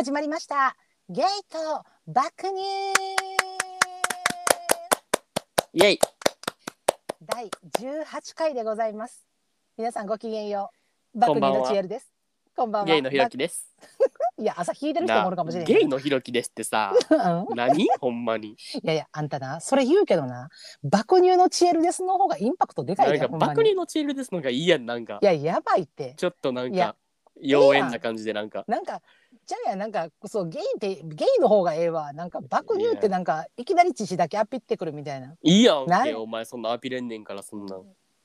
始まりました。ゲイと爆乳イェイ。第18回でございます。皆さんごきげんよう。爆乳のチエルです。こんばんは。ゲイのひろきです。いや朝引いてる人もおるかもしれないゲイのひろきですってさ、うん。何？ほんまに。いやいやあんたな。それ言うけどな。爆乳のチエルですの方がインパクトでかいなん爆乳のチールですのがいいやん、なんか。い。ややばいって。ちょっとなんか、妖艶な感じでなんか。なんかじゃあやなんかそうゲイってゲイの方がええわ。なんか爆乳ってなんかいきなり乳だけアピってくるみたいな。いいやんない？け、お前そんなアピれんねんから、そんなん。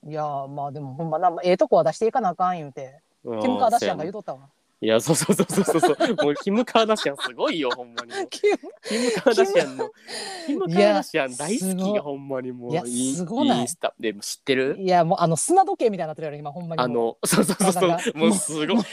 いやまあでもほんまなええとこは出していかなあかん言うて。うんキム・カーダシアンが言うとったわいや、そうそうそうそうそう。もうキム・カーダシアンすごいよ、ほんまに。キムキム・カーダシアンの。キム・カーダシアン大好き、ほんまにもう。いやすごないインスタでも知ってる？いやもうあの砂時計みたいになってるやろ今ほんまにあもの、そうそうそうそう。もうすごい。もう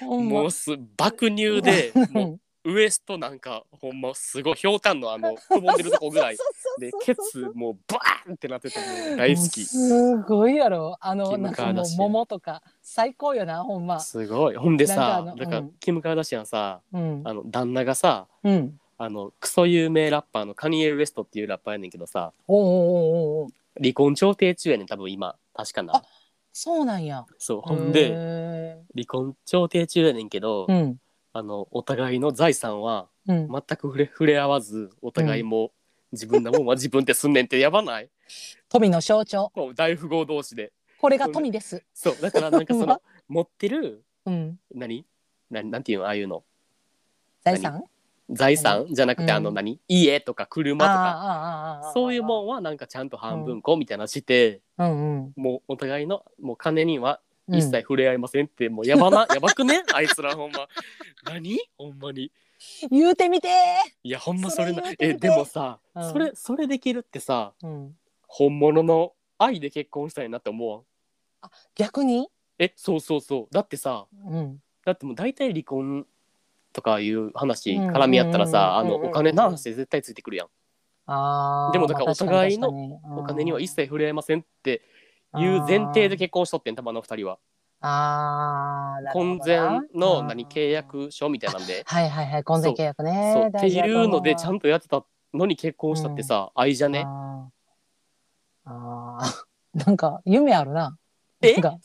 ほう、もうす、爆乳で、も うウエストなんかほんますごいひょうたんのあの くぼんでるとこぐらいでケツもうバーンってなってて大好き。すごいやろ。あのなんかもう桃とか最高よなほんま。すごい。ほんでなんさかあのだからうん。キム・カーダシアンさうん。あの旦那がさうん。あのクソ有名ラッパーのカニエ・ウエストっていうラッパーやねんけどさおうおうおうお離婚調停中やねん多分今。確かな。あそうなんや。そう。ほんでへ離婚調停中やねんけど、ーうんあのお互いの財産はうん。全く触れ触れ合わずお互いも自分のもんは 自分ですんねんってやばない？富の象徴。もう大富豪同士で。これが富です。そうだからなんかその 持ってるうん。何？何なんていうの？ああいうの。財産？財産？じゃなくて、うん。あの何？家とか車とか。ああああああそういうもんはなんかちゃんと半分こみたいなのして、うんうん。もうお互いのもう金にはうん一切触れ合いませんって、もうやばな やばくね？あいつらほんま。何？ほんまに。言うてみて。いやほんまそれな。えでもさ、うん。それそれできるってさーうん。本物の愛で結婚したいなって思わん？逆に？えそうそうそう。だってさうん。だってもう大体離婚とかいう話うん。絡み合ったらさ、あのお金の話で絶対ついてくるやん、あー。でもだからまあお互いのお金には一切触れ合いませんっていう前提で結婚しとってんたまの二人は。あーなるほどな。婚前のうん。何契約書みたいなんで。はいはいはい婚前契約ね。そう。っていうのでちゃんんとやってたのに結婚したってさ、愛じゃね？あー。あー。なんか夢あるな。え？なん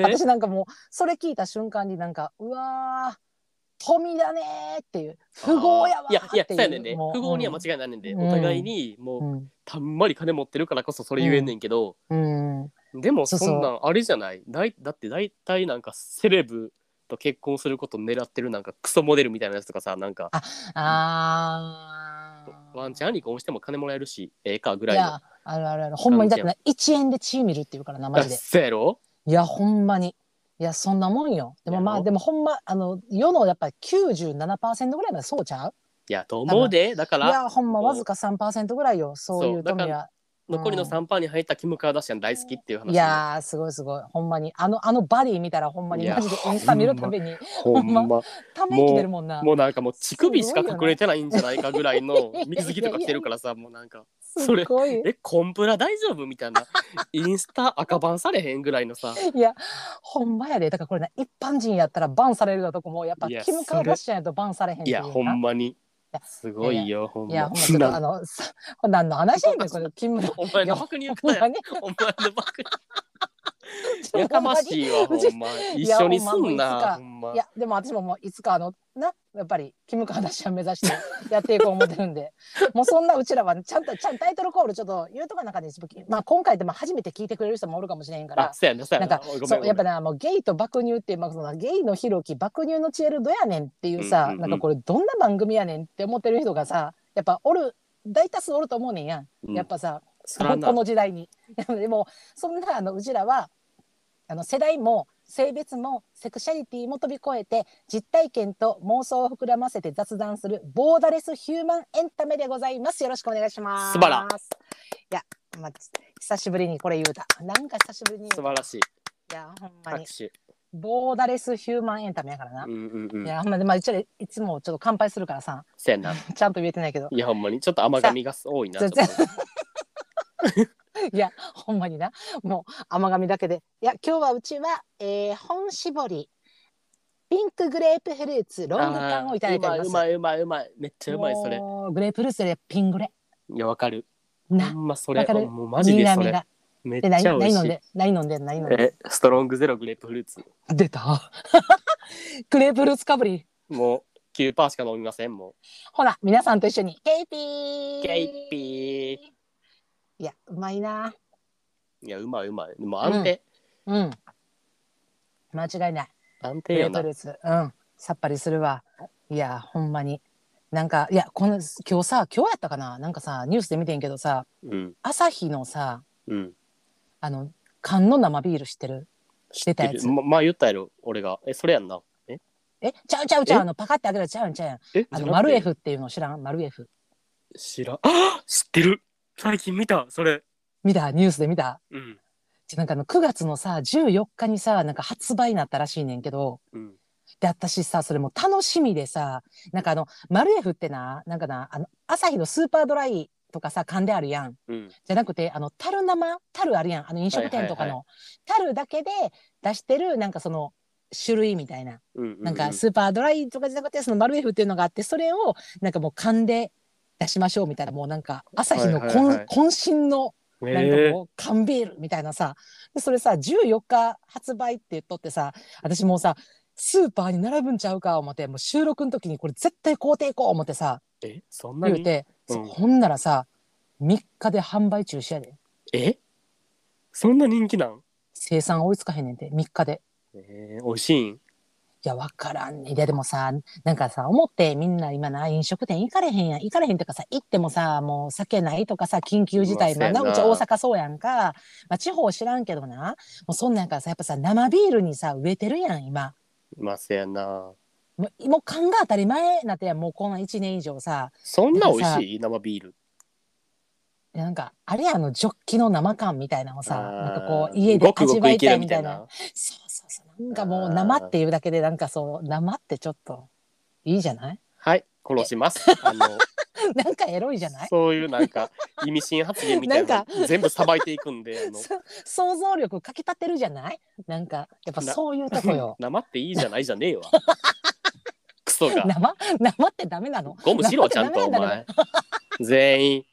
私なんかもうそれ聞いた瞬間になんかうわー富だねーっていう。富豪やわーいやいやそうやねん富豪には間違いないねんで、うん。お互いにもう、うん。たんまり金持ってるからこそそれ言えんねんけど、うんでもそうそんなんあれじゃない？だいだって大体なんかセレブと結婚することを狙ってるなんかクソモデルみたいなやつとかさなんか。あー。ワンチャン離婚しても金もらえるしええかぐらいの。いやあるあるある。ほんまにだってな1円で血見るっていうからなマジで。そうやろ？いやほんまに。いやそんなもんよ。でもまやろ？あでもほんまあの世のやっぱり97%ぐらいまでそうちゃう？いやと思うで。だかいらやほんまわずか3%ぐらいよ。そういうそうだから富は残りのうん。3パーに入ったキム・カーダシアン大好きっていう話いやーすごいすごい。ほんまに。あのあのバディ見たらほんまにマジでインスタ見るたびにほんま。ほんため息出るもんな。もうなんかもう乳首しか隠れてないんじゃないかぐらいの水着とか着てるからさもうなんかすそれえコンプラ大丈夫みたいな。インスタ赤バンされへんぐらいのさ。いやほんまやで。だからこれな一般人やったらバンされるだとこもやっぱキム・カーダシアンやとバンされへんいやほんまに。やすごいよほんま。いやほんまちょっとあのさ何の話やねんこれ キムお前の爆乳かやほんまに。お前の爆乳 やかましいわほんま。一緒にすんないやでも私ももういつかあのなやっぱりキム・カーダシアン目指してやっていこう思ってるんで。もうそんなうちらはちゃんとちゃんとタイトルコールちょっと言うとかなんかで、まあ、今回でも初めて聞いてくれる人もおるかもしれへんから。あそうやなそうやな。そうやっぱなもうゲイと爆乳ってまあ、そのゲイのひろき爆乳のチエルどやねんっていうさ、うんうんうん。なんかこれどんな番組やねんって思ってる人がさやっぱおる大多数おると思うねんやん、うん。やっぱさそらな。この時代に。でもそんなあのうちらはあの世代も性別もセクシャリティも飛び越えて実体験と妄想を膨らませて雑談するボーダレスヒューマンエンタメでございます。よろしくお願いします。素晴らいや、まあ、久しぶりにこれ言うた。なんか久しぶりに。素晴らしいいや、ほんまに拍。手ボーダレスヒューマンエンタメやからな。うんうんうんいや、ほんまに、まあ、うちらいつもちょっと乾杯するからさ、そうやな ちゃんと言えてないけど。いやほんまにちょっと甘噛みが多いなちょ いや、ほんまにな。もう甘噛みだけで。いや、今日はうちは、えー、本搾り。ピンクグレープフルーツロング缶をいただいております。うまいうまいうまいめっちゃうまいそれ。グレープフルーツでピングレ。いやわかる。ほな、んまそれ。もうマジでそれ。めっちゃ美味しい。何飲んで何飲んで何飲んでえストロングゼログレープフルーツ。出た。グレープフルーツかぶり。もう9%しか飲みませんもほら皆さんと一緒に。ケイピー。うケイピーいやうまいな。いやうまいうまい。もう安定、うん。間違いない。グ安定よな。ルーツうん。さっぱりするわ。いやほんまに。なんかいやこの今日さ今日やったかな。なんかさニュースで見てんけどさうん。朝日のさうん。あの缶の生ビール知ってる？知って出たやつ。る。ままあ言ったやろ俺が。えそれやんな。え？え？ちゃうちゃうちゃう。え？あのパカって開けたらちゃうんちゃうん。え？あのじゃなくて F っていうの知らん？丸 F 知らん。あ知ってる最近見たそれ。見た？ニュースで見た？うん。ちなんかあの9月のさ14日にさなんか発売になったらしいねんけどうん。で私さそれも楽しみでさなんかあの丸 F ってななんかなあの朝日のスーパードライとかさ缶であるやん。うん。じゃなくてあの樽生？樽あるやん。あの飲食店とかはいはいの樽だけで出してるなんかその種類みたいな。うんうんなんかスーパードライとかじゃなくてその丸 F っていうのがあってそれをなんかもう缶で出しましょうみたいなもうなんか朝日のこん、はいはい。のなんかえもう缶ビールみたいなさ。でそれさ14日発売って言っとってさ私もうさスーパーに並ぶんちゃうか思ってもう収録の時にこれ絶対買うていこう思ってさえそんなに？言うて、うん。ほんならさ3日で販売中止やでえ？そんな人気なん？生産追いつかへんねんて3日で。えー、美味しいん？いや、わからんね。いや、でもさ、なんかさ、思ってみんな今な、飲食店行かれへんやん。行かれへんとかさ、行ってもさ、もう酒ないとかさ、緊急事態、まあな、うち大阪そうやんか。まあ地方知らんけどな。もうそんなんからさ、やっぱさ、生ビールにさ、植えてるやん、今。まあせやなもう、もう缶が当たり前なってやん、もうこの1年以上さ。そんな美味しい？生ビールなんか、あれやんあの、ジョッキの生缶みたいなのをさ、なんかこう、家でごくご味わいたいみたいな。るみたいなそうそうそう。なんかもう生っていうだけで、なんかそう、生ってちょっと、いいじゃない？はい殺します。あの なんかエロいじゃない？そういうなんか意味深発言みたいな全部さばいていくんであの。そ想像力かきたてるじゃない？なんかやっぱそういうとこよ。生っていいじゃないじゃねえわ。クソが。生生ってダメなの？ゴムしろちゃんとお前。全員。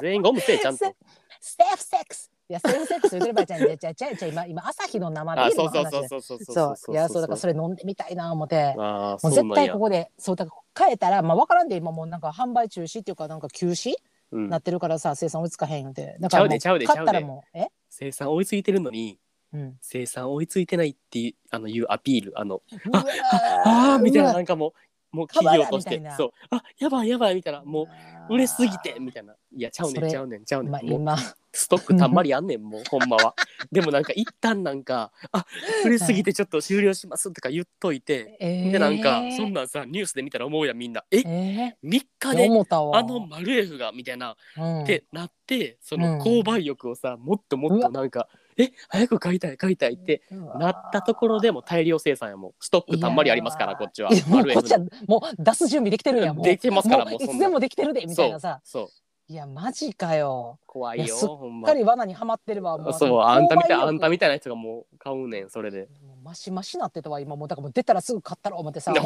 全員ゴムせえちゃんと。ステーフセックスいやステーフセックス言ってる場合じゃんじゃじゃじゃじゃ今今朝日の生ビールのそうそう話でそうそうそうそういやそうだからそれ飲んでみたいな思ってあーもう絶対ここでそうだから変えたらまあ分からんで今もうなんか販売中止っていうかなんか休止うんなってるからさ生産追いつかへんってだからもうちゃうでちゃうで買ったらちゃうでもうえ生産追いついてるのにうん生産追いついてないっていうあのいうアピールあのああみたいななんかもうもう企業として。そう。あやばいやばいみたいな。もう売れすぎてみたいな。いやちゃうねんちゃうねんちゃうねん。まあもう今。ストックたんまりあんねんもうほんまは。でもなんか一旦なんかあ売れすぎてちょっと終了しますとか言っといて。えー。でなんかそんなんさニュースで見たら思うやんみんな。え？え3日ー、であのマルエフがみたいな。うん。ってなってそうん。の購買欲をさもっともっとなんかえ早く買いたい買いたいってなったところでも大量生産やもんストックたんまりありますからこっちは。もうこっちはもう出す準備できてるやんもうできてますからもう。いつでもできてるでみたいな。さそう。いやマジかよ。怖いよすっかり罠にはまってるわもそうあんたみたいあんたみみたいな人がもう買うねんそれで。マシマシなってたわ今もう。だからもう出たらすぐ買ったろ思ってさスー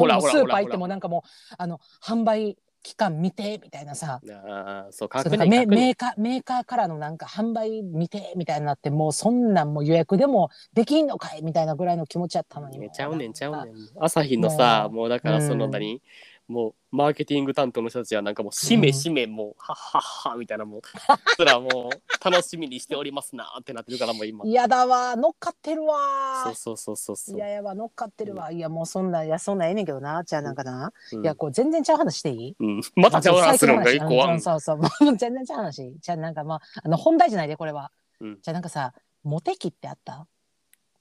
パー行ってもなんかもうあの販売期間見てみたいなさ。あーそうそう確だからメメーカーメーカーからのなんか販売見てみたいになってもうそんなんもう予約でもできんのかい？みたいなぐらいの気持ちやったのに。ねちゃうねんちゃうねんん。朝日のさもうもうだからそのうん。何、もうマーケティング担当の人たちはなんかもうしめうんしめもうはっはっはみたいなもう そらもう楽しみにしておりますなってなってるからもう。今嫌だわ乗っかってるわ。そうそうそうそうそう。いややば乗っかってるわ、いやもうそんないやそんなんええねんけどなじゃあなんかな、うん。いやこう全然ちゃう話していい？うん、またちゃう話するんか一個は話。そうそうそうもう。全然ちゃう話。じゃあなんかまああの本題じゃないでこれは、うん。じゃあなんかさモテ期ってあった？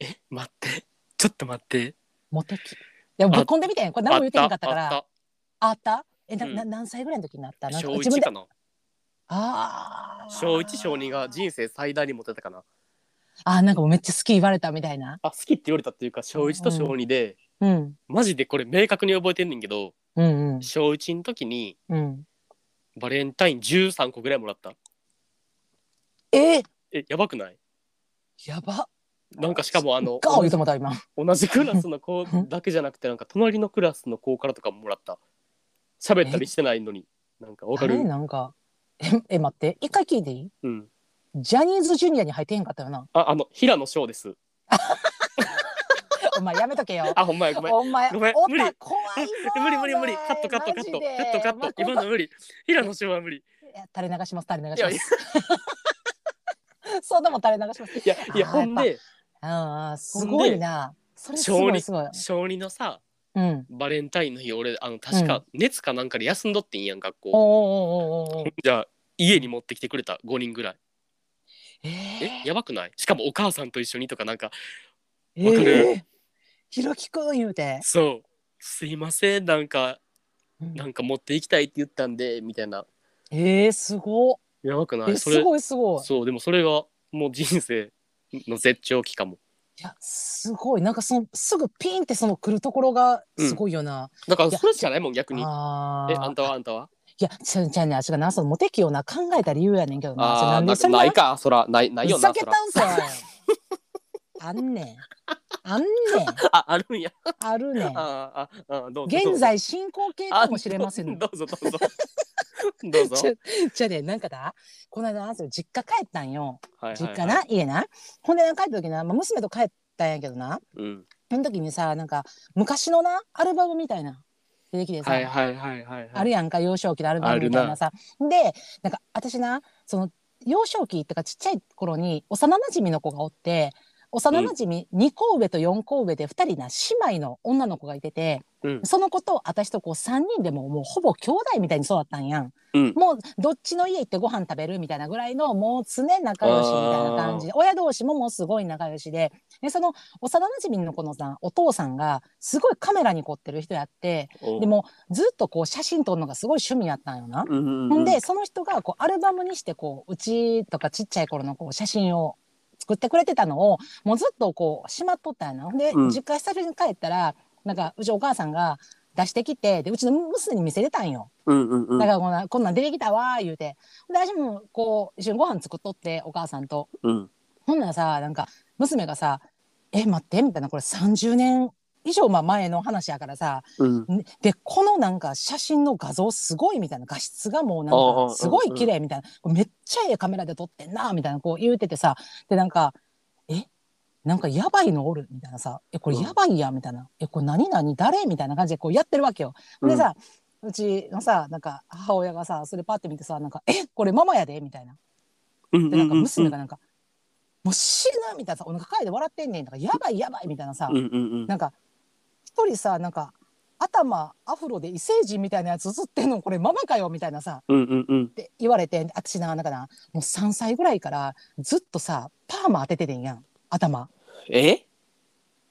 え待って。ちょっと待って。モテ期。いやぶっ込んでみて。んこれ何も言ってへんかったから。あっあった？えな、うん。な何歳ぐらいの時になった？なんかた小自分で？1かなあー。小1小2が人生最大にモテたかな。あーなんかもうめっちゃ好き言われたみたいな。あ好きって言われたっていうか小1と小2で、うん。マジでこれ明確に覚えてんねんけどうんうん。小1の時にうん。バレンタイン13個ぐらいもらった。え？えやばくない？やば。なんかしかもあのガー言うてもうた今。同じクラスの子だけじゃなくてなんか隣のクラスの子からとかももらった喋ったりしてないのになんかわかる？なんかえ え待って。一回聞いていい？うん。ジャニーズジュニアに入ってへんかったよな。ああの平野翔です。お前やめとけよ。あほんまやごめん。お前ごめん。無理。怖いぞ無理無理無理。カットカットカット。カットカット。今の無理。平野翔は無理。いや垂れ流します垂れ流します。そんなもん垂れ流します。いやいやほんでああすごいな。それすご小児のさうん。バレンタインの日俺あの確か熱かなんかで休んどってんやん学校、おーおーおーおーおー。じゃあ家に持ってきてくれた5人ぐらい。ええやばくない？しかもお母さんと一緒にとかなんかー、わかる？えーひろきくん言うて、そう。すいませんなんかうん。なんか持っていきたいって言ったんでみたいな。えー、すごっ。やばくない？それごいすごい。そうでもそれがもう人生の絶頂期かもいやすごい。なんかそのすぐピンってその来るところがすごいよな、だからそれしかないもん逆に。えあんたはあんたは？いやちゃうちゃうねあしがな。そのモテ期をな考えた理由やねんけどな。あーななんでそれないかそら。ないないよふざなそら。けたんすよあんねん。あんねん。ああるんや。あるねん。あーああどうぞ現在進行形かもしれませんあどうぞどうぞ。どうぞ。じゃあねなんかだこの間なそれ実家帰ったんよ。実家な、家な？ほんでな帰った時な、まあ、娘と帰ったんやけどな。うん。その時にさなんか昔のなアルバムみたいな出てきてさ、はいはいはいはいはい。あるやんか幼少期のアルバムみたいなさ。でなんか私なその幼少期ってかちっちゃい頃に幼馴染の子がおって幼馴染2個上と4個上で2人な姉妹の女の子がいててうん。その子と私とこう3人でももうほぼ兄弟みたいに育ったんやん。うん。もうどっちの家行ってご飯食べるみたいなぐらいのもう常仲良しみたいな感じ。で親同士ももうすごい仲良しで。でその幼馴染の子のさお父さんがすごいカメラに凝ってる人やっておでもずっとこう写真撮るのがすごい趣味やったんよな。うんうんうん。でその人がこうアルバムにしてこううちとかちっちゃい頃のこう写真を作ってくれてたのをもうずっとこうしまっとったんやな。で、うん。実家久しぶりに帰ったらなんかうちお母さんが出してきてでうちの娘に見せれたんよ。うんうんうん。だからこんなこんなん出てきたわー言うて。で私もこう一緒にご飯作っとってお母さんと。うん。ほんならさなんか娘がさ「え待って」みたいな。これ30年以上まあ前の話やからさうん。ねでこのなんか写真の画像すごいみたいな画質がもうなんかすごい綺麗みたいなこれめっちゃええカメラで撮ってんなみたいなこう言うててさでなんか「え？なんかやばいのおる」みたいなさ「えこれやばいや」みたいな「えこれ何何誰?」みたいな感じでこうやってるわけよ。でさ、うちのさなんか母親がさそれパッて見てさなんか「え？これママやで」みたいな。うんでなんか娘がなんか「もう死ぬ」みたいなさお腹かいて笑ってんねんとか「やばいやばい」みたいなさ、なんか一人さなんか頭アフロで異星人みたいなやつ映ってんのこれママかよみたいなさうんうんうん。って言われて私ななんかなもう3歳ぐらいからずっとさパーマ当てててんやん頭。え？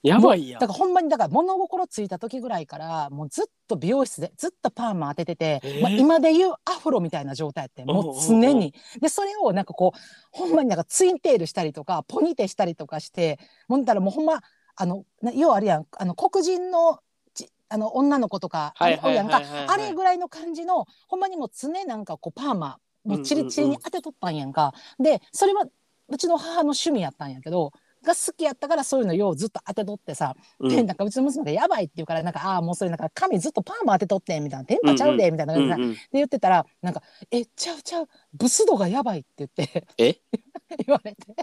やばいやん。だからほんまにだから物心ついた時ぐらいからもうずっと美容室でずっとパーマ当ててて、え？ーまあ、今で言うアフロみたいな状態やってもう常に。でそれをなんかこうほんまになんかツインテールしたりとかポニテしたりとかしてもんだらもうほんまあのな要はあるやん。あの黒人のちあの女の子とかはいはいおるやんかあれぐらいの感じのほんまにもう常なんかこうパーマもうチリチリに当てとったんやんか。でそれはうちの母の趣味やったんやけどが好きやったからそういうのようずっと当てとってさ、うん。でなんかうちの娘がやばいって言うからなんかああもうそれなんか髪ずっとパーマ当てとってんみたいな。テンパちゃうでみたいな感じで,、うんうんで言ってたらなんか「えちゃうちゃうブス度がやばい」って言ってえ 言われて。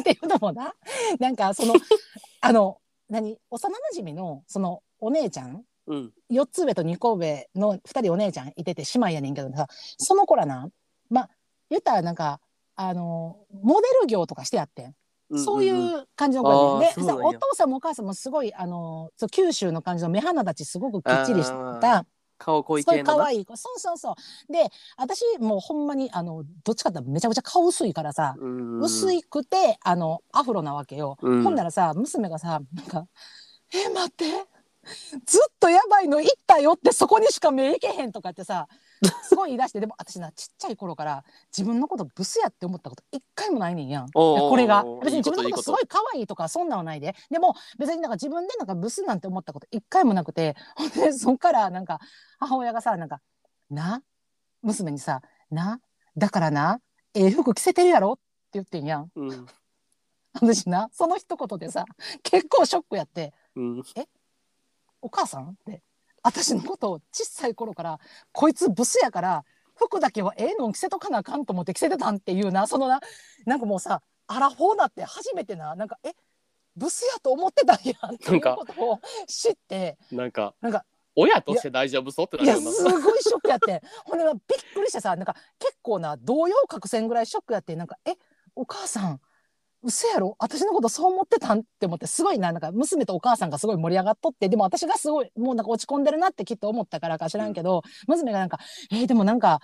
っていうのもな。なんかその あの何？幼馴染のそのお姉ちゃん？うん。4つ上と2個上の2人お姉ちゃんいてて姉妹やねんけどさその子らなまあ言ったらなんかあのモデル業とかしてやってん。そういう感じの子でさあーそうなんや。お父さんもお母さんもすごいあのそう九州の感じの目鼻立ちすごくきっちりした顔濃い系のな。可愛い子。そうそうそう。で私もうほんまにあのどっちかってめちゃくちゃ顔薄いからさ、うん。薄いくてあのアフロなわけよ、うん。ほんならさ娘がさなんか「え待って。ずっとやばいの行ったよってそこにしか目いけへん」とかってさすごい言い出してでも私なちっちゃい頃から自分のことブスやって思ったこと一回もないねんやん。これが。別に自分のことすごい可愛いとかそんなんはないで。でも別になんか自分でなんかブスなんて思ったこと一回もなくてほんでそっからなんか母親がさなんか「な？娘にさな？だからな？ええ服着せてるやろ?」って言ってんやん。うん。私な？その一言でさ結構ショックやって。うん「お母さん?」って私のことを小さい頃からこいつブスやから服だけはええのん着せとかなあかんと思って着せてたんっていうなそのななんかもうさアラフォーなって初めてななんかえブスやと思ってたんやっていうことを知ってなんかなんか親として大丈夫そうってないやすごいショックやって ほんでびっくりしてさなんか結構な動揺隠せんぐらいショックやってなんかえお母さん嘘やろ？私のことそう思ってたん？って思ってすごいななんか娘とお母さんがすごい盛り上がっとってでも私がすごいもうなんか落ち込んでるなってきっと思ったからか知らんけど、娘がなんか「えーでもなんか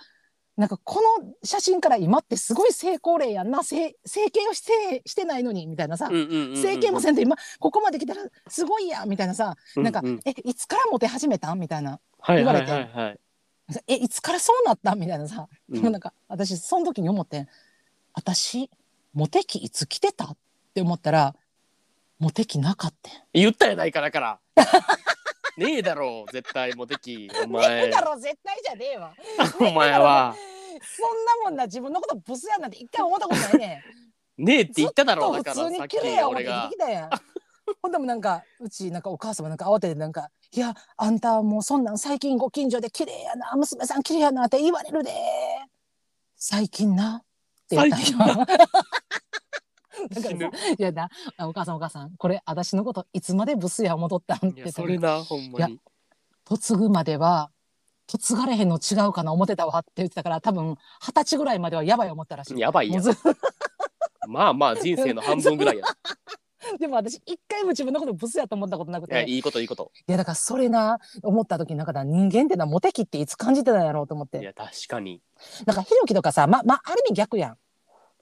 なんかこの写真から今ってすごい成功例やんな。整整形をしてしてないのに」みたいなさ、うんうんうんうん整形もせんと今ここまで来たらすごいやんみたいなさ、なんかうん。うん「えいつからモテ始めたん?」みたいな言われてはいはい「えいつからそうなった?」みたいなさ、うん。でもなんか私その時に思ってん。私モテ期いつ来てた？って思ったらモテ期なかったん。言ったやないかだから。ねえだろう絶対モテ期おね前えだろ絶対じゃねえわ。お前は。そんなもんな自分のことブスやなんて一回思ったことないねねえって言っただろうだからさっき俺が。ほんでもなんかうちなんかお母様なんか慌ててなんか「いやあんたもうそんなん最近ご近所で綺麗やな娘さん綺麗やな」って言われるで。最近なって言った。んよ最近。なだからいやなあお母さんお母さんこれ私のこといつまでブスや思ったんっいてやそれなほんまに。嫁ぐまでは嫁がれへんの違うかな思ってたわって言ってたから多分二十歳ぐらいまではやばい思ったらしい。やばいやまあまあ人生の半分ぐらいや でも私一回も自分のことブスやと思ったことなくて。いやいいこといいこと。いやだからそれな思った時なんかだ人間ってなモテ期っていつ感じてたんやろうと思って。いや確かに。なんかひろきとかさままあある意味逆やん。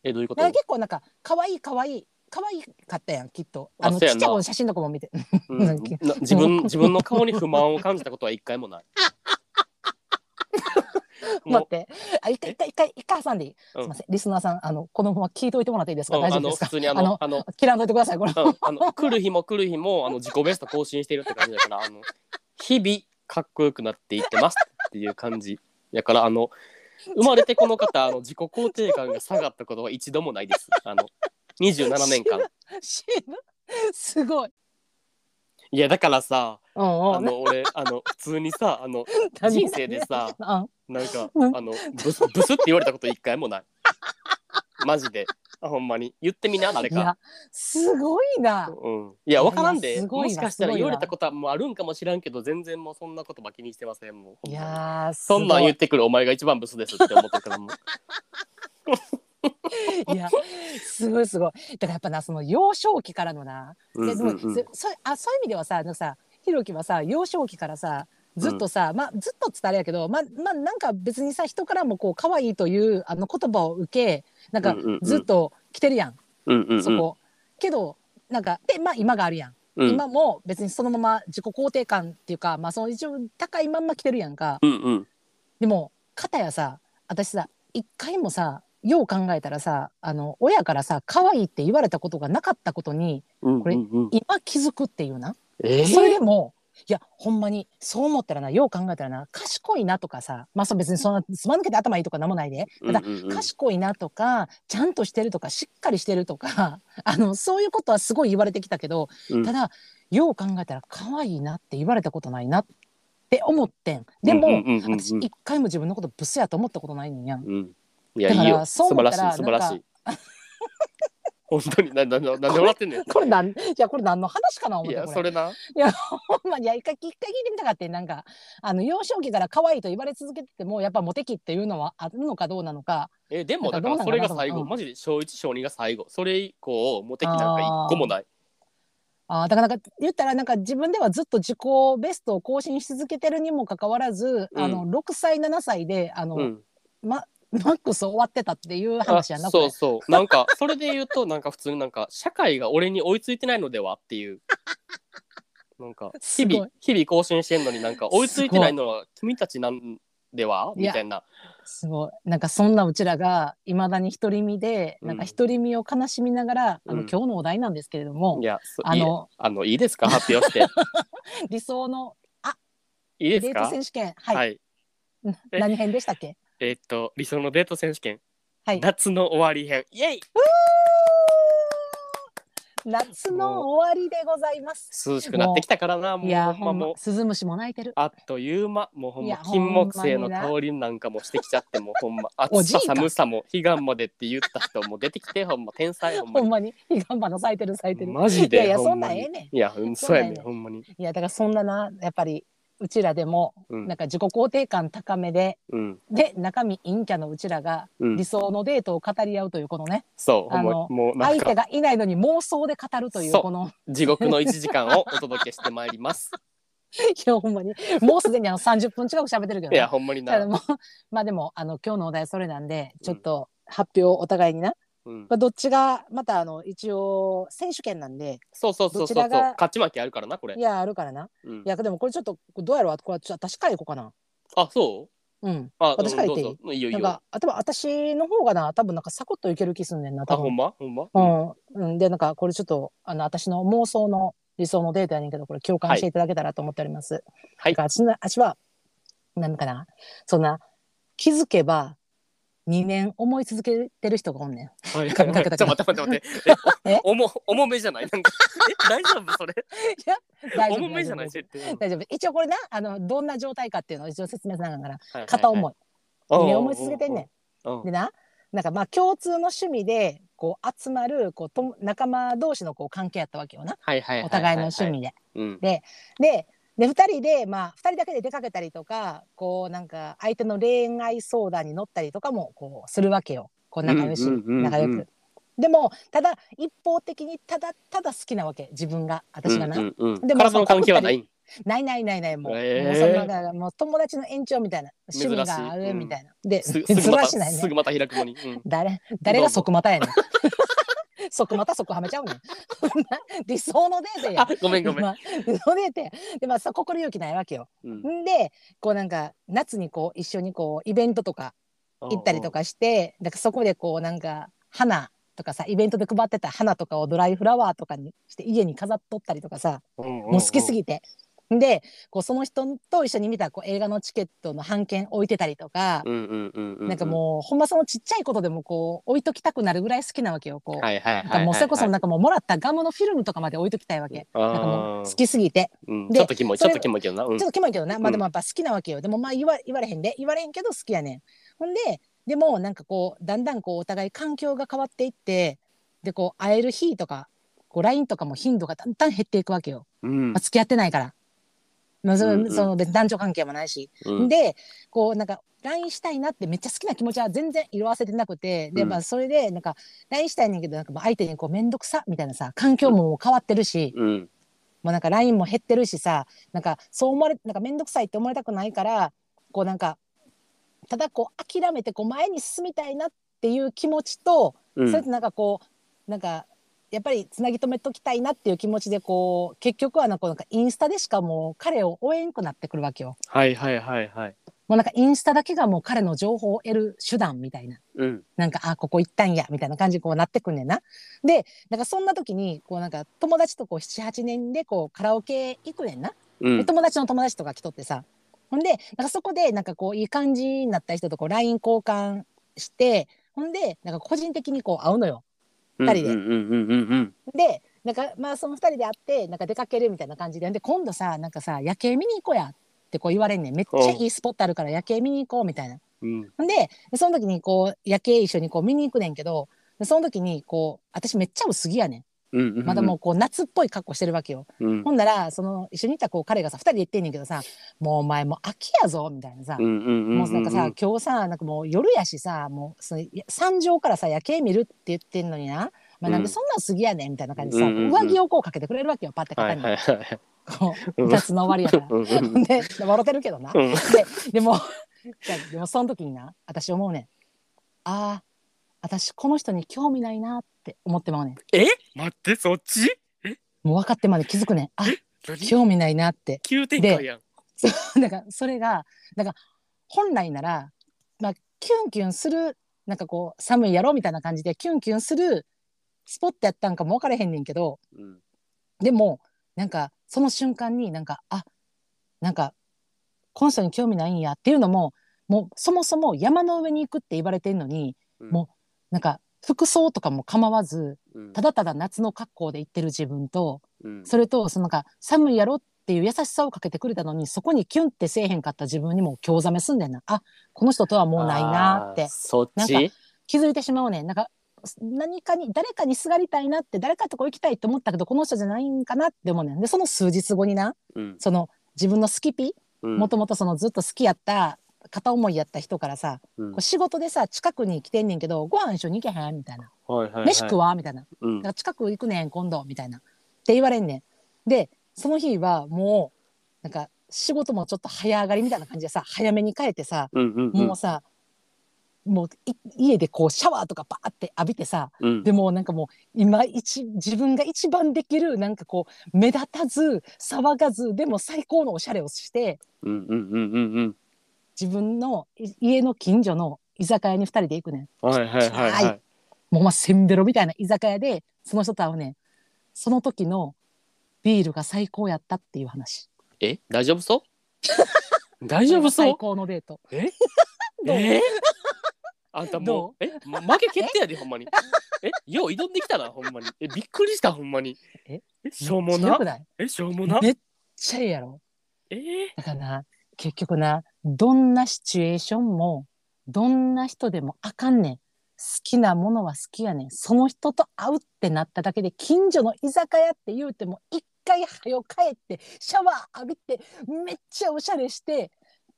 えどういうこと？なんか結構なんか可愛い可愛い可愛かったやんきっと。あのちっちゃい子の写真とかも見て。うん。な自分自分の顔に不満を感じたことは一回もない。も 待って。あ一回一回一回一回挟んでいい、うん。すいません。リスナーさんあのこのまま聞いといてもらっていいですか、うん。あ大丈夫ですか？の普通にああののあの切らんといてくださいこれ。うん。あの来る日も来る日もあの自己ベスト更新してるって感じだからあの日々かっこよくなっていってますっていう感じやからあの生まれてこの方あの自己肯定感が下がったことは一度もないです。あの27年間。すごい。いやだからさうんうん。あの俺あの普通にさあの 何人生でさうんなんかうん。あのブスブスって言われたこと一回もない。マジで。あほんまに。言ってみな誰か。いやすごいな。うん、いや分からんいでやすごいなもしかしたら言われたことはもうあるんかもしらんけど全然もうそんなことば気にしてませんもうほいやーそんなん言ってくるお前が一番ブスですって思ってるからもういやすごいすごい。だからやっぱなその幼少期からのな。うんででも、うんうんそそあそういう意味ではさあのさひろきはさ幼少期からさずっとさ、まあずっとっつったらあれやけどままあなんか別にさ人からもこう可愛いというあの言葉を受けなんかうんうんうんずっと来てるやん、うんうんうんそこ。けどなんかでまあ今があるやん。うん今も別にそのまま自己肯定感っていうか、まあ、その一応高いまんま来てるやんかうんうんでも片やさ私さ一回もさよう考えたらさあの親からさ可愛いって言われたことがなかったことにうんこれ今気づくっていうな。えー？それでもいやほんまにそう思ったらなよう考えたらな賢いなとかさまあそう別にそんなつま抜けて頭いいとかなんもないで。ただ賢いなとかちゃんとしてるとかしっかりしてるとか あのそういうことはすごい言われてきたけどうん。ただよう考えたら可愛いなって言われたことないなって思ってん。でも、私一回も自分のことブスやと思ったことないねんやん。うんいやいいよ。素晴らしい素晴らしい。本当にななななんで笑ってんねん。これなんいやこれ何の話かな思っいてこれ。やそれな。ほんまにいや一回一回聞いてみたかってなんかあの幼少期から可愛いと言われ続けててもやっぱモテ期っていうのはあるのかどうなのか。えでもなだからそれが最後、うん。マジで小一小二が最後。それ以降モテ期なんか一個もない。あーだからなんか言ったらなんか自分ではずっと自己ベストを更新し続けてるにもかかわらず、うん。あの6歳7歳であの、うん。ま、マックス終わってたっていう話やなそうそう。なんかそれで言うとなんか普通になんか社会が俺に追いついてないのではっていう。なんか日々日々更新してんのになんか追いついてないのは君たちなんでは？みたいな。すごい。なんかそんなうちらがいまだに独り身で、うん。なんか独り身を悲しみながら、あのうん。今日のお題なんですけれどもいやあのあのいいですか？発表して。理想のいいですデートか選手権。はい、はい。何編でしたっけ？えーっと理想のデート選手権。はい。夏の終わり編。イエイ！夏の終わりでございます。涼しくなってきたからな。もういや、ほんほんままもう、スズムシも鳴いてる。あっという間。もうほんいやま金木犀のほんまにな香りなんかもしてきちゃってもうほんま。おじいか暑さ寒さも彼岸までって言った人も出てきてほんま天才ほんまに。ほんまに、彼岸花咲いてる咲いてる。マジでいやいや、そんなんええねん。いやうんそうやねん。ほんまに。いや、だからそんなな、やっぱり、うちらでも、うん。なんか自己肯定感高めで、うん。で、中身陰キャのうちらが、うん。理想のデートを語り合うという、このね、そうあのもう相手かがいないのに妄想で語るという、この、地獄の1時間をお届けしてまいります。いや、ほんまに、もうすでにあの30分近く喋ってるけどいやな。ほんまにな。まあでも、あの、今日のお題それなんで、ちょっと発表お互いにな。うんまあ、どっちが、またあの、一応、選手権なんで、そうそうそうそうそうどちらが勝ち負けあるからなこれいや、あるからな。うんいや、でもこれちょっと、どうやろうこれちょっと私からいこうかな。あそう？うん。あ私から言っていい？うんどうぞいいよいなんか、あ、多分私の方がな、多分なんかサクッといける気すんねんな、多あほん分。ま？ほんま？うん。うん。で、なんか、これちょっと、あの、私の妄想の理想のデータやねんけど、これ共感していただけたらと思っております。はいだから私の、私は、なんかな、そんな、気づけば、2年思い続けてる人がおんねん。はい。ちょっと待って待って待って。え え？重重めじゃない？なんかえ？大丈夫？それ？大丈夫重めじゃない大丈夫。一応これな、あの、どんな状態かっていうのを一応説明しながら、はい片思い。はい。はい。2年思い続けてんねん。うんでな、なんかまあ共通の趣味で、こう集まる、こうとも仲間同士のこう関係やったわけよな。はいはいはいはいお互いの趣味で。うん。で、で、2人で、まあ、2人だけで出かけたりとか、こう、なんか、相手の恋愛相談に乗ったりとかも、こう、するわけよ。こう、仲良し、うんうんうんうん仲良く。でも、ただ、一方的に、ただ、ただ好きなわけ。自分が、私がな。うんうんうんでも体の関係はない？ないないないない、もう。えーもうそんなだからもう友達の延長みたいな。趣味があるみたいな。で、す 珍すぐまたしないねす。ぐまた開くのにうん誰誰が即股やねん。即股即はめちゃうねん。理想のデートやあ。ごめんごめんまあ理想デートや。でまあさ心勇気ないわけよ。うんんでこうなんか夏にこう一緒にこうイベントとか行ったりとかしてだからそこでこうなんか花とかさイベントで配ってた花とかをドライフラワーとかにして家に飾っとったりとかさもう好きすぎて。でこうその人と一緒に見たこう映画のチケットの半券置いてたりとか、なんかもうほんまそのちっちゃいことでもこう置いときたくなるぐらい好きなわけよ。こうはいはいはいなんかもうそれこそはいなんかもうもらったガムのフィルムとかまで置いときたいわけ。あなんかもうー好きすぎて。うんでちょっとキモいちょっとキモいけどなうんちょっとキモいけどな、まうんあでもやっぱ好きなわけよ。でもまあ言わ言われへんで、言われへんけど好きやねん。ほんで、でもなんかこう、だんだんこうお互い環境が変わっていって、でこう会える日とか、こう LINE とかも頻度がだんだん減っていくわけよ。うんまあ、付き合ってないから。まあ、そうんうん。その別に男女関係もないし。うん。で、こうなんか LINE したいなってめっちゃ好きな気持ちは全然色あせてなくて、で、うん。まあそれでなんか LINE したいねんけど、なんかもう相手にこうめんどくさみたいなさ、環境ももう変わってるし、うん。もうなんか LINE も減ってるしさなんかそう思われなんか面倒くさいって思われたくないからこうなんかただこう諦めてこう前に進みたいなっていう気持ちと、うん。それとなんかこうなんかやっぱりつなぎ止めときたいなっていう気持ちでこう結局はなんかこうなんかインスタでしかもう彼を追えんくなってくるわけよ。はいはいはいはいもうなんかインスタだけがもう彼の情報を得る手段みたいな。うんなんか、あ、ここ行ったんや、みたいな感じにこうなってくんねんな。で、なんかそんな時に、こうなんか友達とこう7、8年でこうカラオケ行くねんな。うんで友達の友達とか来とってさ。ほんで、なんかそこでなんかこういい感じになった人とこう LINE 交換して、ほんで、なんか個人的にこう会うのよ。二人で。で、なんかまあその二人で会って、なんか出かけるみたいな感じで、で、今度さ、なんかさ、夜景見に行こうやってこう言われんねん。めっちゃいいスポットあるから夜景見に行こうみたいな。うん。で、その時にこう、夜景一緒にこう見に行くねんけど、でその時にこう、私めっちゃ薄着やねうんうんん。まだもうこう夏っぽい格好してるわけよ。うんほんなら、その一緒にいたこう彼がさ、二人で言ってんねんけどさ、もうお前もう秋やぞ、みたいなさ。うんうんうんもうなんかさ、今日さ、なんかもう夜やしさ、もうその山上からさ、夜景見るって言ってんのにな、まあ、なんでそんな薄着やねんみたいな感じでさ、うん上着をこうかけてくれるわけよ、パッてはい肩に。はいはいこううん夏の終わりやから。で、笑ってるけどな。うんで、でも、でもその時にな、私思うねん。ああ、私この人に興味ないなって思ってまうねん。え？待ってそっち？もう分かってまで気づくねん。あ、何？興味ないなって。急展開やん。だからそれが、なんか本来なら、まあ、キュンキュンする、なんかこう、寒いやろみたいな感じでキュンキュンするスポットやったんかも分からへんねんけど、うん。でも、なんかその瞬間になんか、あ、なんか、この人に興味ないんやっていうのも、もうそもそも山の上に行くって言われてんのに、うん。もうなんか服装とかも構わずうん。ただただ夏の格好で行ってる自分とうん。それとそのなんか寒いやろっていう優しさをかけてくれたのにそこにキュンってせえへんかった自分にも興ざめすんねんな。あこの人とはもうないなって。そっなんち気づいてしまうねん。なんか何かに誰かにすがりたいなって誰かとこ行きたいって思ったけどこの人じゃないんかなって思うねん。でその数日後になうん。その自分のスキピ？うん。もともとそのずっと好きやった片思いやった人からさ、うん。こう仕事でさ近くに来てんねんけどご飯一緒に行けへんみたいな。はいはいはい。飯食わみたいな。うん。だから近く行くねん今度みたいな。って言われんねん。でその日はもうなんか仕事もちょっと早上がりみたいな感じでさ早めに帰ってさうんうんうん。もうさ、もうい家でこうシャワーとかバーって浴びてさうん。でもうなんかもう今一自分が一番できるなんかこう目立たず騒がずでも最高のおしゃれをしてうんうんうんうんうん自分のい家の近所の居酒屋に2人で行くねん。はいはいはいははい。もうまあせんべろみたいな居酒屋でその人と会うねん。その時のビールが最高やったっていう話。え？大丈夫そう？大丈夫そ最う高のデート。え？え？あんたもどう？え？ま負け決定やでほんまに。え？よう挑んできたなほんまに。えびっくりしたほんまに。え？しょうもな？えしょうもな？めっちゃええやろ。えー？だからな結局などんなシチュエーションもどんな人でもあかんねん。好きなものは好きやねん。その人と会うってなっただけで近所の居酒屋って言うても一回はよ帰ってシャワー浴びてめっちゃおしゃれして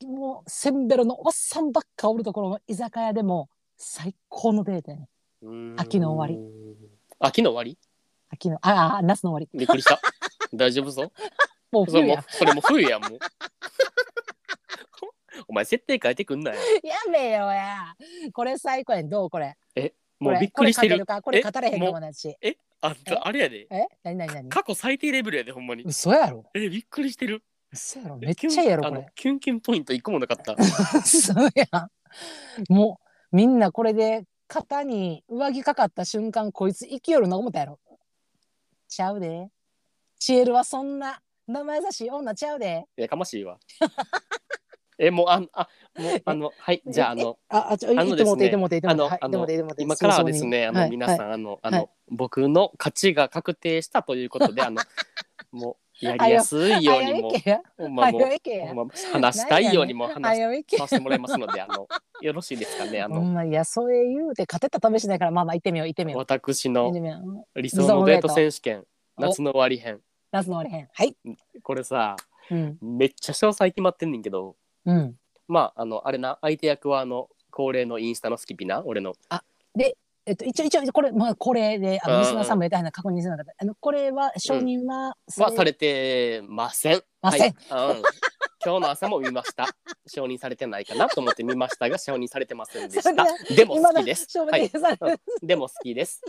もうせんべろのおっさんばっかおるところの居酒屋でも最高のデートやねん。秋の終わり。秋の終わり？秋のああ夏の終わり。びっくりした。大丈夫そう？もうそれもそれも冬やんもうお前設定変えてくんなよ。やめよや。これ最高やん。どうこれ？もうびっくりしてる。これこれへんかもなしえあんえたあれやで。え？何何何？過去最低レベルやでほんまに。嘘やろ。えびっくりしてる。嘘やろ。えめっちゃええやろこれ。キュンキュンポイント一個もなかった。嘘やん。もうみんなこれで肩に上着かかった瞬間こいつ生きよるの思ったやろ。ちゃうで。チエルはそんな生優しい女ちゃうで。やかましいわ えもうあんあもうあのはいじゃああのああちょあの言ってもうて言ってもうて言ってもうてあのはい。言ってもうて言ってもうて今からはですね、あの、早々に。はい皆さん、はい。あの、あの、はい。僕の勝ちが確定したということで、あの。もう、やりやすいようにもほんまもうほんま話したいようにも話早いけさせてもらいますので、あの、よろしいですかね、あの。ほんまいやそれ言うて勝てた試しないからまあまあ行ってみよう行ってみよう。行っ私のてみよう。理想のデート選手権、お夏の終わり編。夏の終わり編。はい。これさ、うん。めっちゃ詳細決まってんねんけど。うんまあ、あの、あれな、相手役は、あの、恒例のインスタのスキピな、俺の。えっと、一応、一応、これ、まあ、これで、あの、リスナーさんもやりたいな、確認せなかった。あの、これは、承認は、はされてません。ませんはいうん今日の朝も見ました。承認されてないかなと思って見ましたが、承認されてませんでした。でも好きです。承はい認されうんでも好きです。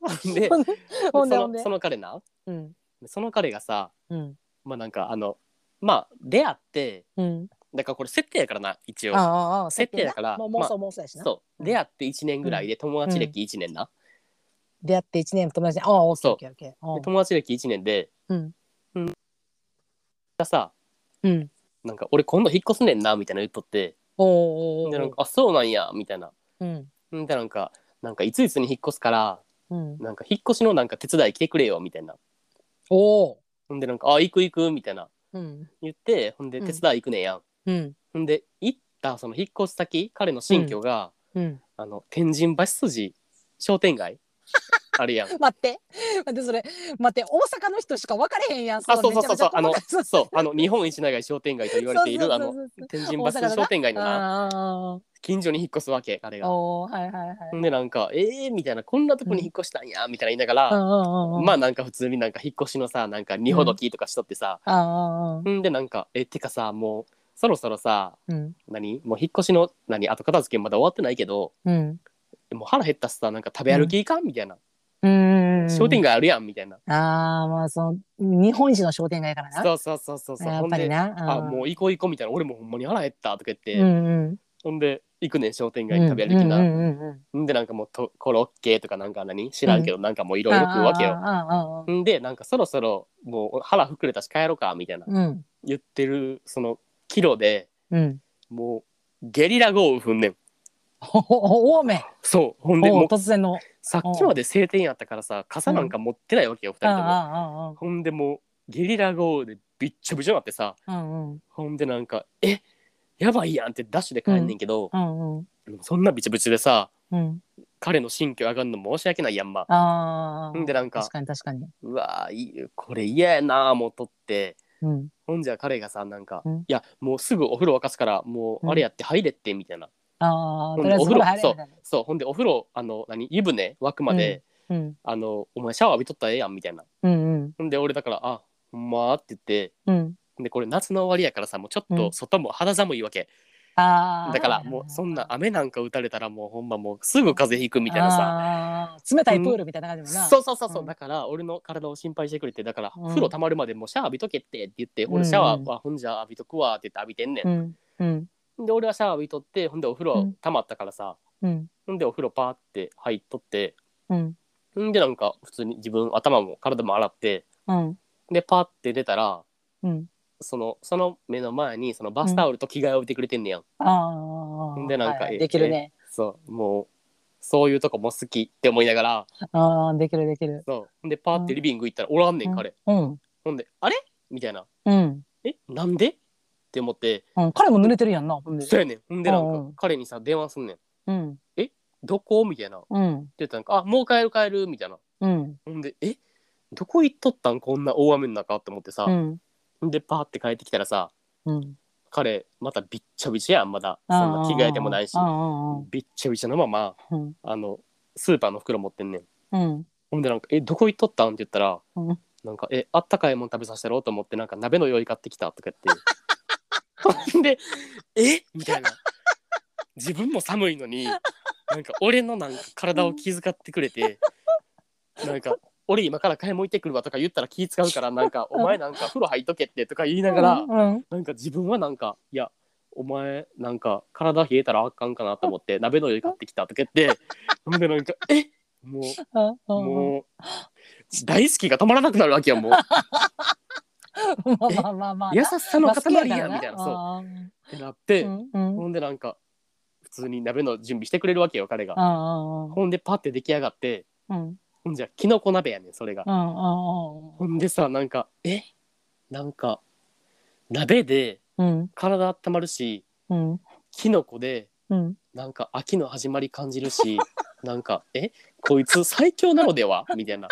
で、ほんでそで、ほんでのそ。の彼な、うん。その彼がさ、うん。まあなんかあの、まあ出会って、うん。だからこれ設定やからな、一応。ああ、設定だからもう妄想、妄想やしな。そう、うん出会って1年ぐらいで友達歴1年な。出会って一年友達に、ああ、オッケー、そうオッケー、オッケー。で友達歴1年で、うん。さ、うん。なんか俺今度引っ越すねんな、みたいな言っとって、おーおでなんか、あ、そうなんや、みたいな。うん。んでなんか、なんかいついつに引っ越すから、うん。なんか引っ越しのなんか手伝い来てくれよ、みたいな。おお。ほんでなんか、あ、行く行く、みたいな。うん。言って、ほんでうん手伝い行くねんやん。うん。で、行ったその引っ越す先、彼の新居が、うん。あの、天神橋筋商店街 あるやん。待って。待って、それ、待って、大阪の人しか分かれへんやん。あ、そうそうそうそう、あの、そう、あの、日本一長い商店街と言われている、あの、天神橋筋商店街のな、あ近所に引っ越すわけ、彼あ。が。おお、はいはいはい。で、なんか、えー、みたいな、こんなとこに引っ越したんや、みたいな言いながら、ままあなんか普通になんか引っ越しのさ、なんか荷ほどきとかしとってさ、あ、ああ、んでなんか、え、てかさ、もう、そろそろさ、うん、何？もう引っ越しの、何？後片付けまだ終わってないけど、うん、もう腹減ったしさ、なんか食べ歩きいか？んみたいな。うん。商店街あるやんみたいな。ああ、まあ、その、日本一の商店街やからな。そうそうそうそうそう。やっぱりな。ほんであ、もう行こう行こうみたいな。俺もほんまに腹減ったとか言って、うん、うん。ほんで行くねん商店街に食べ歩きな。うんんうんうんんでなんかもうとコロッケとかなんか何？知らんけど、なんかもういろいろ食うわけよ。ああああああんでなんかそろそろもう腹膨れたし帰ろうかみたいなうん、言ってるそのキロでうん。もうゲリラ豪雨降んねん。そう。ほんでおもう突然の。さっきまで晴天やったからさ傘なんか持ってないわけよ、二人とも。あほんでもうゲリラ豪雨でびっちょびちょになってさあうんうん。ほんでなんか「えやばいやん」ってダッシュで帰んねんけど、うんうんそんなびちょびちょでさうん。彼の新居上がんの申し訳ないやんま。あ。あほんでなんか確かに確かに。うわーいいこれ嫌やなーもうとってうん。ほんじゃ彼がさなんか、うん。いやもうすぐお風呂沸かすからもうあれやって入れってみたいな、ああとほんでお風呂りあえず風呂入れそうほんでお風呂あの何湯船沸くまで、うん。あのお前シャワー浴びとったらええやんみたいな。うんうん。ほんで俺だからあほんまーって言ってうん。でこれ夏の終わりやからさもうちょっうん。と外も肌寒いわけ、ああだからもうそんな雨なんか打たれたらもうほんまもうすぐ風邪ひくみたいなさ。冷たいプールみたいな感じもな。そうそうそうそう、うん。だから俺の体を心配してくれてだから、うん風呂たまるまでもうシャワー浴びとけってって言って、うん俺シャワーはほんじゃ浴びとくわって言って浴びてんねん。う、ん。うん。で俺はシャワー浴びとってほんでお風呂うん。たまったからさ、うん。ほんでお風呂パーって入っとって。うん。ほんでなんか普通に自分頭も体も洗って。うん。でパーって出たらうんそのその目の前にそのバスタオルと着替えを置いてくれてんねやん、ああでなんかはいえできるね。そうもうそういうとこも好きって思いながら。ああできるできる。そう。でパーってリビング行ったらおらんねん彼、うん。ほんであれ？みたいな。うん。え？なんで？って思って。うん。彼も濡れてるやんなほんで。そうやねん。ほんでなんかうんうん。彼にさ電話すんねん。うん。どこ？みたいな。ってうん言ったらあもう帰る帰るみたいな。うん。ほんでえ？どこ行っとったん？こんな大雨の中って思ってさ、うんでパーって帰ってきたらさうん。彼またびっちょびちょやんまだ。そんな着替えてもないし。びっちょびちょのままうん。あのスーパーの袋持ってんねん。うん。ほんでなんか「えどこ行っとったん?」って言ったらうん。なんか「えあったかいもん食べさせてやろうと思ってなんか鍋の用意買ってきた」とか言って。ほんで「え？みたいな。自分も寒いのになんか俺のなんか体を気遣ってくれてなんか「俺今から買い物行ってくるわ」とか言ったら気使うからなんか「お前なんか風呂入っとけって」とか言いながらうんなんか自分はなんか「いやお前なんか体冷えたらあかんかなと思って鍋の用意買ってきた」とか言ってほんでなんか「えもううんもう大好きが止まらなくなるわけよもう。まあまあまあまあ。優しさの塊やみたいなそう。あってなって、んうん。ほんでなんか普通に鍋の準備してくれるわけよ彼が、ほんでパッて出来上がってうんほんじゃきのこ鍋やねんそれが、ほんでさなんかえ？なんか鍋でうん。体温まるしうん。きのこでうん。なんか秋の始まり感じるしなんかえ？こいつ最強なのでは？みたいな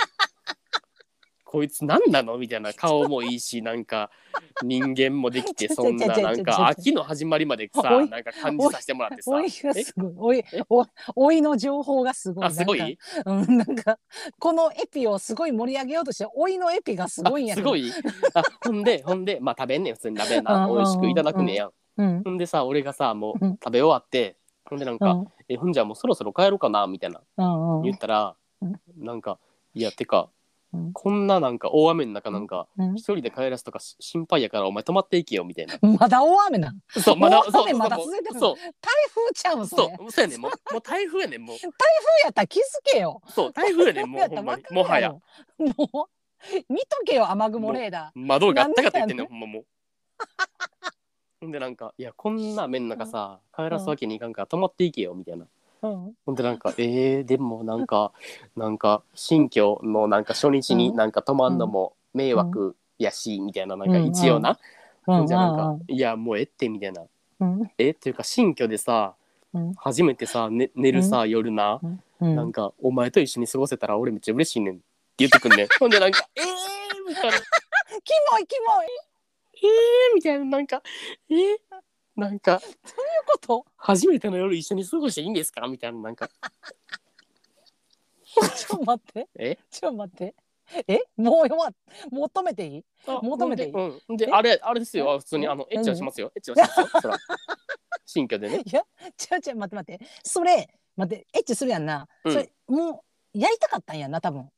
こいつ何なの？みたいな顔もいいしなんか 人間もできてそんななんか秋の始まりまでさおいなんか感じさせてもらってさおいすごい。おいえおおいの情報がすごい。あすごい？なんかうんなんかこのエピをすごい盛り上げようとしておいのエピがすごいんやあすごい？いあほんでほんでまあ食べんねん普通に。鍋な。うん美味しくいただくねん。やんうん。ほんでさ俺がさもううん。食べ終わってほんでなんかうん「えほんじゃもうそろそろ帰ろうかな」みたいなうんうん。言ったらうん。なんか「いやてかうん。こんななんか大雨の中なんかうん。一人で帰らすとかし心配やからお前泊まっていけよ」みたいな。まだ大雨なん？そうまだ大雨まだ続いてるそう。台風ちゃうんそうそうやねん。もうもう台風やねんもう。台風やったら気づけよ。そう台風やねんもう台風ほんまやったらわかるにもはや。ろもう見とけよ雨雲レーダ窓があったかと言ってんねんほんまもう。ほんでなんか「いやこんな雨の中さ帰らすわけにいかんから泊まっていけよ」みたいなほんでなんか「えー、でもなんか なんか新居のなんか初日になんか泊まんのも迷惑やし」みたいななんか一応な、うん。ほん。じゃなんか「いやもうええって」みたいな。うん「えっていうか新居でさうん。初めてさ、ね、寝るさ、夜な、うん。なんかお前と一緒に過ごせたら俺めっちゃ嬉しいねん」って言ってくんねん。ほんでなんか「えー!」みたいな。キモいキモい「えー!」みたいななんか「えー!」なんかそういうこと？初めての夜一緒に過ごしていいんですか？みたいななんか。ちょっと待って。え？ちょっと待って。え？もう弱もう止めていい？あ求めていい？うん。でえ？あれあれですよ。え？普通にあのえエッチはしますよ。エッチはしますよ。そら。新居でね。いやちょちょ待って待って。それ待ってエッチするやんな、うん。それもうやりたかったんやんな多分。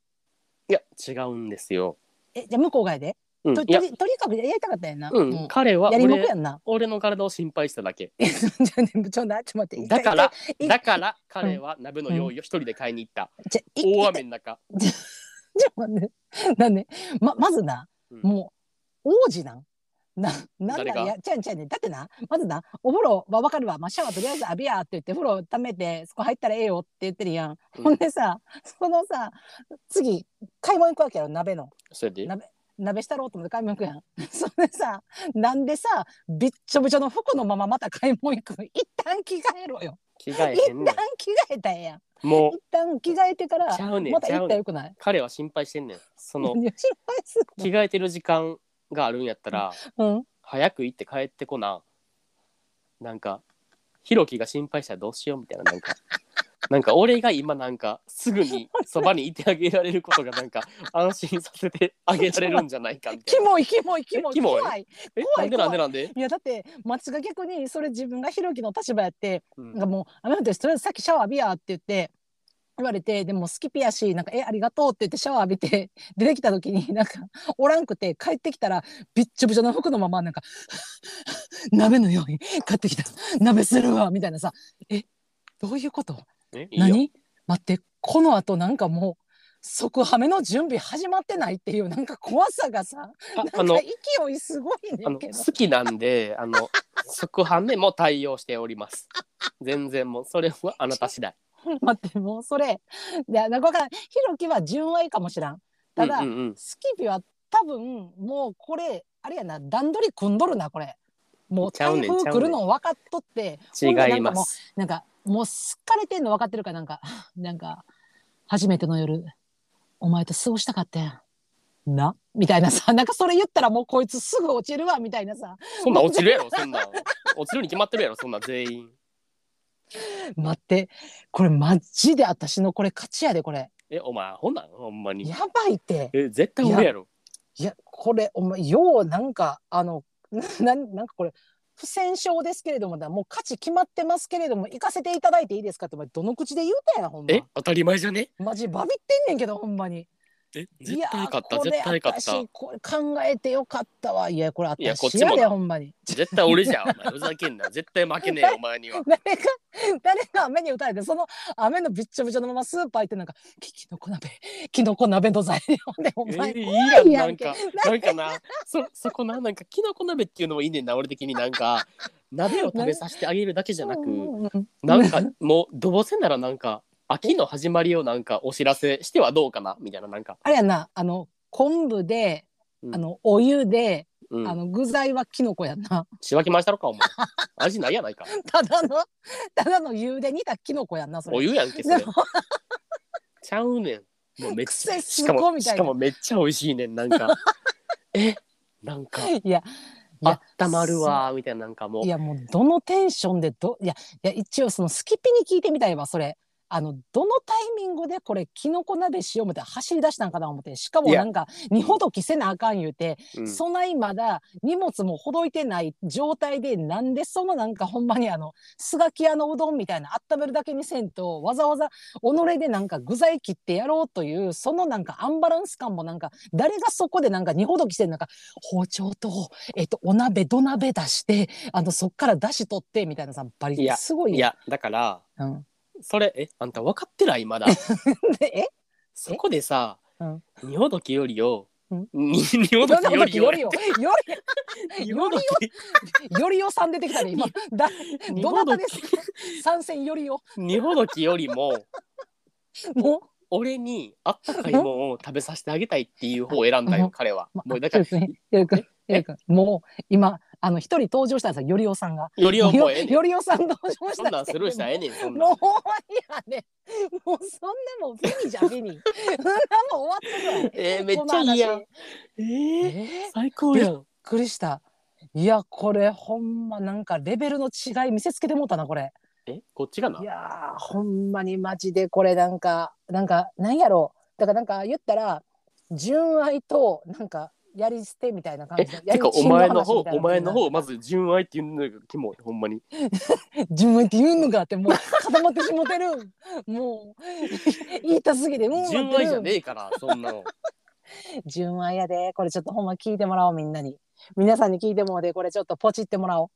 いや違うんですよ。えじゃあ向こう側やで、とうん。いや。とりとにかくやりたかったんやんな、うん、もう彼はやりもく俺やんな。俺の体を心配しただけ。えちょちょちょちょちょ待って。だから 一回だから彼は鍋の用意を一人で買いに行った、大雨の中、ちょ待って。なんでままずな、うん。もう王子なん？ななんだ？いやちゃうねんちゃうねん。だってなまずなお風呂は分かるわ、まあ、シャワーとりあえず浴びやって言って風呂溜めてそこ入ったらええよって言ってるやん、うん。ほんでさそのさ次買い物行くわけやろ鍋の。それで。鍋鍋したろうと思って買い物行くやん。それでさなんでさびっちょびちょの服のまままた買い物行く一旦着替えろよ。着替え一旦着替えたんや。んんもう一旦着替えてからちゃうねんまた行ったらよくない？彼は心配してんねん。その 着替えてる時間があるんやったらるうん。早く行って帰ってこな。なんかひろきが心配したらどうしようみたいななんかなんか俺が今なんかすぐにそばにいてあげられることがなんか安心させてあげられるんじゃないかみたいな。キモいキモいキモいキモい怖い？え怖ない。んでなんでなんで、いやだって松が逆にそれ自分がひろきの立場やってうん。なんかもう「あなたとりあえずさっきシャワー浴びや」って言って言われてでも好きピやしなんか「えありがとう」って言ってシャワー浴びて 出てきた時になんかおらんくて帰ってきたらびっちょびちょの服のままなんか「鍋のように帰ってきた。鍋するわ」みたいなさ。えどういうこと？何？待ってこのあとなんかもう即ハメの準備始まってないっていうなんか怖さがさああのなんか勢いすごいあのねんけど。好きなんであの 即販目も対応しております。全然もうそれはあなた次第。待ってもうそれ。いやなんかわからんひろきは純愛かもしらん。ただ、うんうんうん。スキピは多分もうこれあれやな段取り組んどるなこれもう台風来るの分かっとって違います。なんかもうすっかれてんの分かってるからなんかなんか初めての夜お前と過ごしたかったやんな？みたいなさなんかそれ言ったらもうこいつすぐ落ちるわみたいなさそんなん落ちるやろそんなん。落ちるに決まってるやろそんなん全員。待ってこれマジで私のこれ勝ちやでこれえお前ほんなん？ほんまにや。ばいってえ絶対俺やろ。いやこれお前ようなんかあの ななんかこれ不戦勝ですけれどもだもう勝ち決まってますけれども行かせていただいていいですかってどの口で言うたやんほんま。え当たり前じゃね？マジバビってんねんけどほんまに絶や対勝った絶対勝った。私これ考えてよかったわ。いやこれいやこっちもなほんまに。絶対俺じゃんお前。ふざけんな。絶対負けねえよお前には。誰が誰が雨に打たれてその雨のびっちょびちょのままスーパー行ってなんかききのこ鍋きのこ鍋の材料でお前えーいいやんなんか。なんかなそそこななんかきのこ鍋っていうのもいいねんな俺的になんか。鍋を食べさせてあげるだけじゃなくなんかもうどうせならなんか秋の始まりをなんかお知らせしてはどうかな？みたいななんか、あれやなあの昆布で、うん。あのお湯で、うん。あ、の具材はキノコやんな。仕分けましたろかお前。味ないやないか。ただのただの湯で煮たキノコやんなそれ。お湯やんけそれ。でもちゃうねん。もうめっちゃ癖すしかもごいみたいな。しかもめっちゃ美味しいねんなんか。えなんかいやいあやったまるわーみたいななんかもう。いやもうどのテンションでどいやいや一応そのスキピに聞いてみたいわそれあのどのタイミングでこれキノコ鍋しよう思って走り出したんかな思ってしかもなんか荷ほどきせなあかん言うて、うん。そないまだ荷物もほどいてない状態でなんでそのなんかほんまにあのスガキ屋のうどんみたいな温めるだけにせんとわざわざ己でなんか具材切ってやろうというそのなんかアンバランス感もなんか誰がそこでなんか荷ほどきしてんなんか包丁と、えっと、お鍋土鍋出してあのそっから出し取ってみたいなさバリいやすごいいやだからうん、それえあんた分かってない？まだ。で え？そこでさうん。仁ほどきよりをうん。に仁ほどきよりよ。りよ。よ。りよりよさん出てきたね今。だ仁どなたですか？参戦よりよ。仁ほどきよりも。も俺にあったかいもんを食べさせてあげたいっていう方を選んだうんよ彼は。う、まもうだからひろくんひろくんひろくんもう今あの一人登場したんですよよりおさんが。よりをもうええねん。よりおさん登場したそんなん。スルーしたらええねんそんなん。もういやねもうそんなもんフィニじゃそんなもん終わってるわえー、めっちゃいいやん。この話えー、えー最高やん。びっくりした。いやこれほんまなんかレベルの違い見せつけてもうたなこれ。え？こっちかな？いやーほんまにマジでこれなんかなんかなんやろだからなんか言ったら純愛となんかやり捨てみたいな感えじでてかお前の方お前の方まずず純愛っていうのがキモいほんまに。純愛って言うのかってもう固まってしもてる。もう言いたすぎてうん純愛じゃねええからそんなの。純愛やで。これちょっとほんま聞いてもらおうみんなに。皆さんに聞いてもらってこれちょっとポチってもらおう。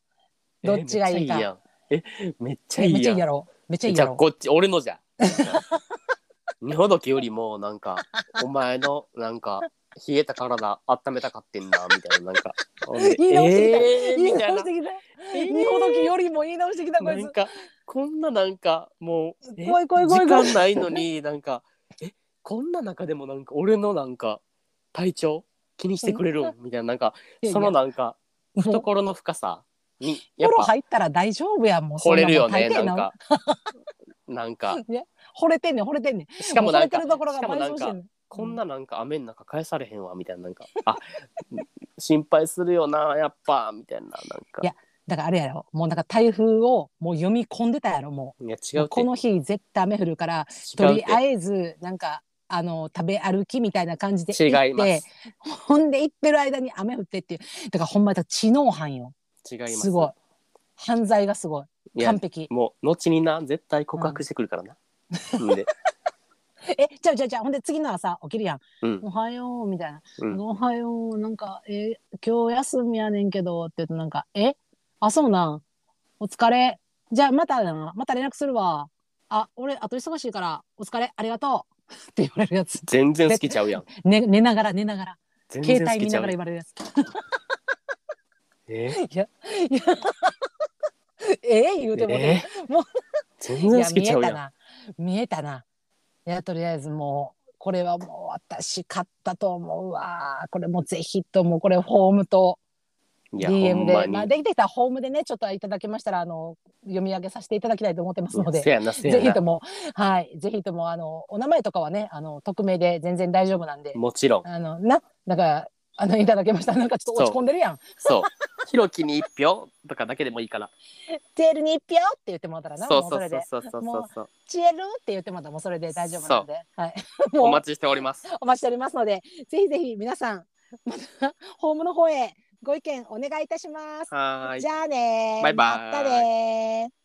どっちがいいか。えめっちゃいいやん。えめっちゃいいやん。えめっちゃいいやろ。めっちゃいいやろ。じゃあこっち俺のじゃ 二ほどきよりもなんかお前のなんか冷えた体温めたかってんなみたいななんか。言い直してきた。えー言い直してきた。えー二ほどきよりも言い直してきた。こいつ。なんかこんななんかもうえ？怖い怖い怖い怖い。時間ないのに なんかえ？こんな中でもなんか俺のなんか体調気にしてくれるん？みたいななんかそのなんか懐の深さにやっぱ。入ったら大丈夫やんもう惚れるよねな。んか。なんか。惚れてんねん惚れてんねん。しかもなんか惚れてるところがしかもなんか倍増してんねん。こんななんか雨の中返されへんわみたいななんか あ心配するよなやっぱみたいななんか。いやだからあれやろ。もうなんか台風をもう読み込んでたやろもいやう違うこの日絶対雨降るからとりあえずなんかあの食べ歩きみたいな感じで行違いまってすほんで行ってる間に雨降ってっていう。だからほんまだ知能犯よ。違います。すごい。犯罪がすごい。完璧。もう後にな絶対告白してくるからな、ん、でえじゃあじゃあじゃあほんで次の朝起きるやんうん「おはよう」みたいなうんおはよう、なんか、え今日休みやねんけど、って言うとなんか、えあ、そうなん。お疲れ。じゃあまたな、また連絡するわ。あ、俺、あと忙しいから、お疲れ、ありがとう。って言われるやつ。全然好きちゃうやん ね、寝ながら、寝ながら。全携然好きちゃう帯見ながら言われるやつ。え？いや、いや、え？言うてもね、全然いや、見好きちゃうやたな。見えたな。いや、とりあえずもう、これはもう私買ったと思うわ。これもぜひとも、これフォームと、DM で、んまに。まあ、できてきたらホームでねちょっといただけましたらあの読み上げさせていただきたいと思ってますので。ぜひともはい。ぜひともあのお名前とかはねあの匿名で全然大丈夫なんで。もちろん。あのなだからあのいただけました。らなんかちょっと落ち込んでるやん。そう。ひろきに一票とかだけでもいいからテールに一票って言ってもらったらな。そうそうそれでそうそうそう。そうそうチエルって言ってもらったらもうそれで大丈夫なので。はい。お待ちしております。お待ちしておりますのでぜひぜひ皆さんまたホームの方へご意見お願いいたします。はーい。じゃあねバイバイ。またね